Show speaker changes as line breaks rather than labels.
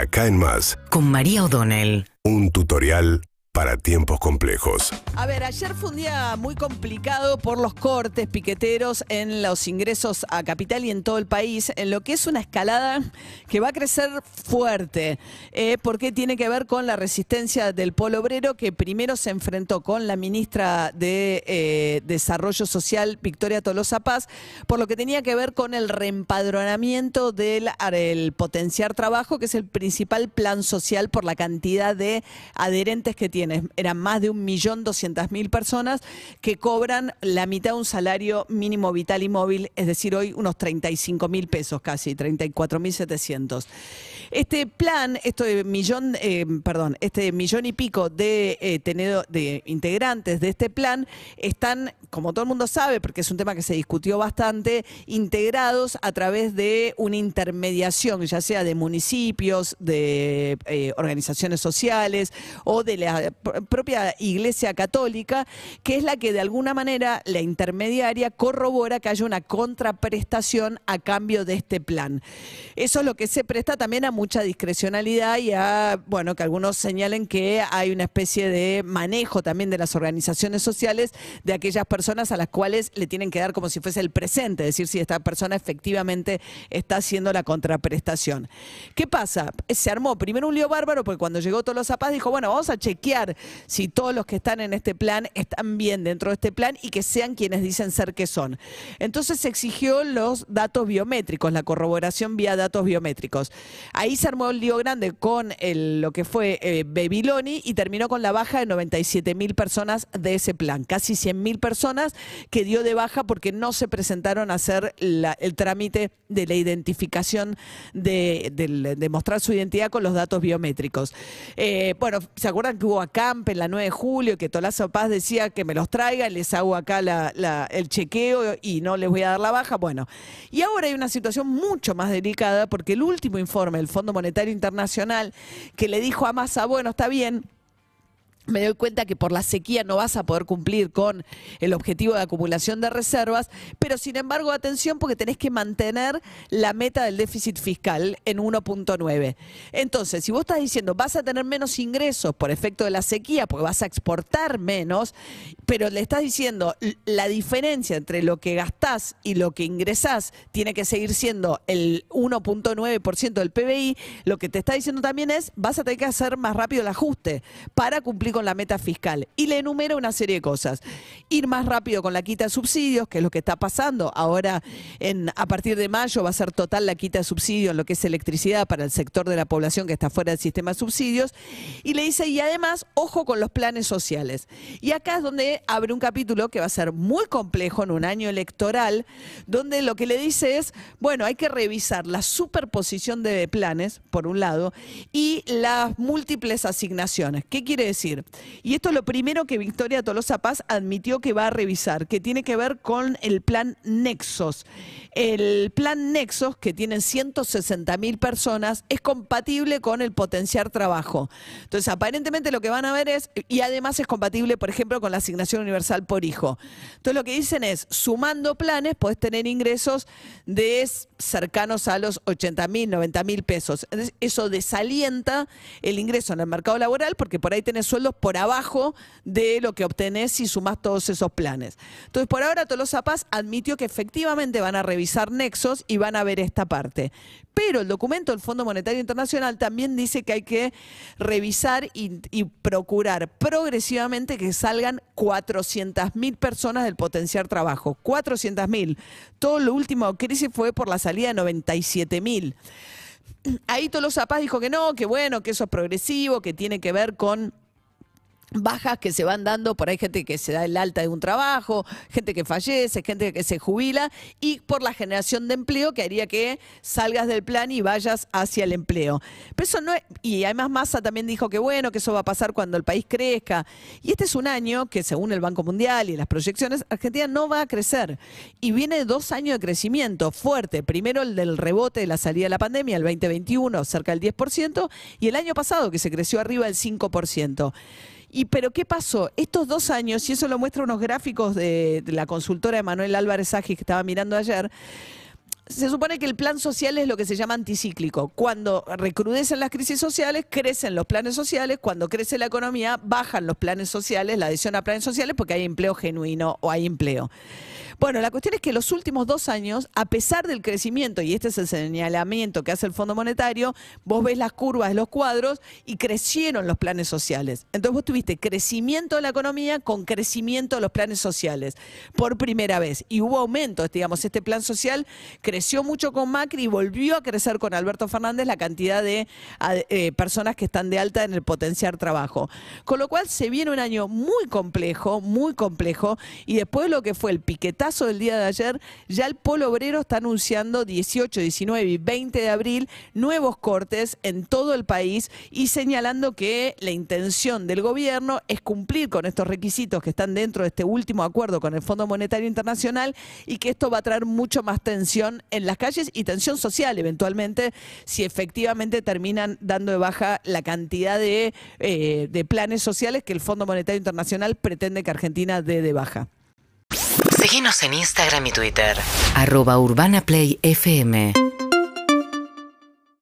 Acá en Más,
con María O'Donnell.
un tutorial para tiempos complejos.
A ver, ayer fue un día muy complicado por los cortes piqueteros en los ingresos a capital y en todo el país, en lo que es una escalada que va a crecer fuerte, eh, porque tiene que ver con la resistencia del polo obrero que primero se enfrentó con la ministra de eh, Desarrollo Social, Victoria Tolosa Paz, por lo que tenía que ver con el reempadronamiento del el potenciar trabajo, que es el principal plan social por la cantidad de adherentes que tiene. Eran más de un millón doscientas mil personas que cobran la mitad de un salario mínimo vital y móvil, es decir, hoy unos 35 mil pesos casi, 34 mil 700. Este plan, este millón, eh, perdón, este millón y pico de, eh, de integrantes de este plan están, como todo el mundo sabe, porque es un tema que se discutió bastante, integrados a través de una intermediación, ya sea de municipios, de eh, organizaciones sociales o de la propia Iglesia Católica, que es la que de alguna manera la intermediaria corrobora que haya una contraprestación a cambio de este plan. Eso es lo que se presta también a mucha discrecionalidad y a, bueno, que algunos señalen que hay una especie de manejo también de las organizaciones sociales de aquellas personas a las cuales le tienen que dar como si fuese el presente, es decir, si esta persona efectivamente está haciendo la contraprestación. ¿Qué pasa? Se armó primero un lío bárbaro porque cuando llegó Tolosa Paz dijo, bueno, vamos a chequear si todos los que están en este plan están bien dentro de este plan y que sean quienes dicen ser que son. Entonces se exigió los datos biométricos, la corroboración vía datos biométricos. Ahí se armó el lío grande con el- lo que fue eh, Babiloni y terminó con la baja de 97 mil personas de ese plan. Casi 100 mil personas que dio de baja porque no se presentaron a hacer el trámite de la identificación de, de mostrar su identidad con los datos biométricos. Eh, bueno, ¿se acuerdan que hubo acamp en la 9 de julio que Tolazo Paz decía que me los traigan, les hago acá la- la- el chequeo y no les voy a dar la baja? Bueno, y ahora hay una situación mucho más delicada porque el último informe del Fondo Monetario Internacional que le dijo a Massa, bueno, está bien, me doy cuenta que por la sequía no vas a poder cumplir con el objetivo de acumulación de reservas, pero sin embargo, atención porque tenés que mantener la meta del déficit fiscal en 1.9. Entonces, si vos estás diciendo vas a tener menos ingresos por efecto de la sequía, porque vas a exportar menos, pero le estás diciendo la diferencia entre lo que gastás y lo que ingresás tiene que seguir siendo el 1.9% del PBI, lo que te está diciendo también es vas a tener que hacer más rápido el ajuste para cumplir con la meta fiscal. Y le enumera una serie de cosas. Ir más rápido con la quita de subsidios, que es lo que está pasando. Ahora, en, a partir de mayo, va a ser total la quita de subsidios en lo que es electricidad para el sector de la población que está fuera del sistema de subsidios. Y le dice, y además, ojo con los planes sociales. Y acá es donde abre un capítulo que va a ser muy complejo en un año electoral, donde lo que le dice es, bueno, hay que revisar la superposición de planes, por un lado, y las múltiples asignaciones. ¿Qué quiere decir? Y esto es lo primero que Victoria Tolosa Paz admitió que va a revisar, que tiene que ver con el plan Nexos. El plan Nexos, que tiene 160 mil personas, es compatible con el potenciar trabajo. Entonces, aparentemente lo que van a ver es, y además es compatible, por ejemplo, con la asignación universal por hijo. Entonces, lo que dicen es, sumando planes, podés tener ingresos de cercanos a los 80 mil, 90 mil pesos. Eso desalienta el ingreso en el mercado laboral porque por ahí tenés sueldos por abajo de lo que obtenés si sumás todos esos planes. Entonces, por ahora Tolosa Paz admitió que efectivamente van a revisar nexos y van a ver esta parte. Pero el documento del Fondo Monetario Internacional también dice que hay que revisar y, y procurar progresivamente que salgan 400 mil personas del potenciar trabajo. 400 mil. Todo lo último crisis fue por la salida de 97 mil. Ahí Tolosa Paz dijo que no, que bueno, que eso es progresivo, que tiene que ver con bajas que se van dando, por ahí gente que se da el alta de un trabajo, gente que fallece, gente que se jubila y por la generación de empleo que haría que salgas del plan y vayas hacia el empleo. Pero eso no es- y además Massa también dijo que bueno, que eso va a pasar cuando el país crezca. Y este es un año que según el Banco Mundial y las proyecciones, Argentina no va a crecer. Y viene dos años de crecimiento fuerte. Primero el del rebote de la salida de la pandemia, el 2021, cerca del 10%, y el año pasado que se creció arriba del 5%. Y pero ¿qué pasó? Estos dos años, y eso lo muestra unos gráficos de, de la consultora de Manuel Álvarez Agis que estaba mirando ayer, se supone que el plan social es lo que se llama anticíclico. Cuando recrudecen las crisis sociales, crecen los planes sociales. Cuando crece la economía, bajan los planes sociales, la adhesión a planes sociales, porque hay empleo genuino o hay empleo. Bueno, la cuestión es que los últimos dos años, a pesar del crecimiento, y este es el señalamiento que hace el Fondo Monetario, vos ves las curvas de los cuadros y crecieron los planes sociales. Entonces vos tuviste crecimiento de la economía con crecimiento de los planes sociales por primera vez. Y hubo aumento, digamos, este plan social creció mucho con Macri y volvió a crecer con Alberto Fernández la cantidad de eh, personas que están de alta en el potenciar trabajo. Con lo cual se viene un año muy complejo, muy complejo, y después lo que fue el piquetazo del día de ayer, ya el Polo Obrero está anunciando 18, 19 y 20 de abril nuevos cortes en todo el país y señalando que la intención del gobierno es cumplir con estos requisitos que están dentro de este último acuerdo con el Fondo Monetario Internacional y que esto va a traer mucho más tensión en las calles y tensión social eventualmente si efectivamente terminan dando de baja la cantidad de, eh, de planes sociales que el Fondo Monetario Internacional pretende que Argentina dé de baja.
Síguenos en Instagram y Twitter. Arroba Urbana Play FM.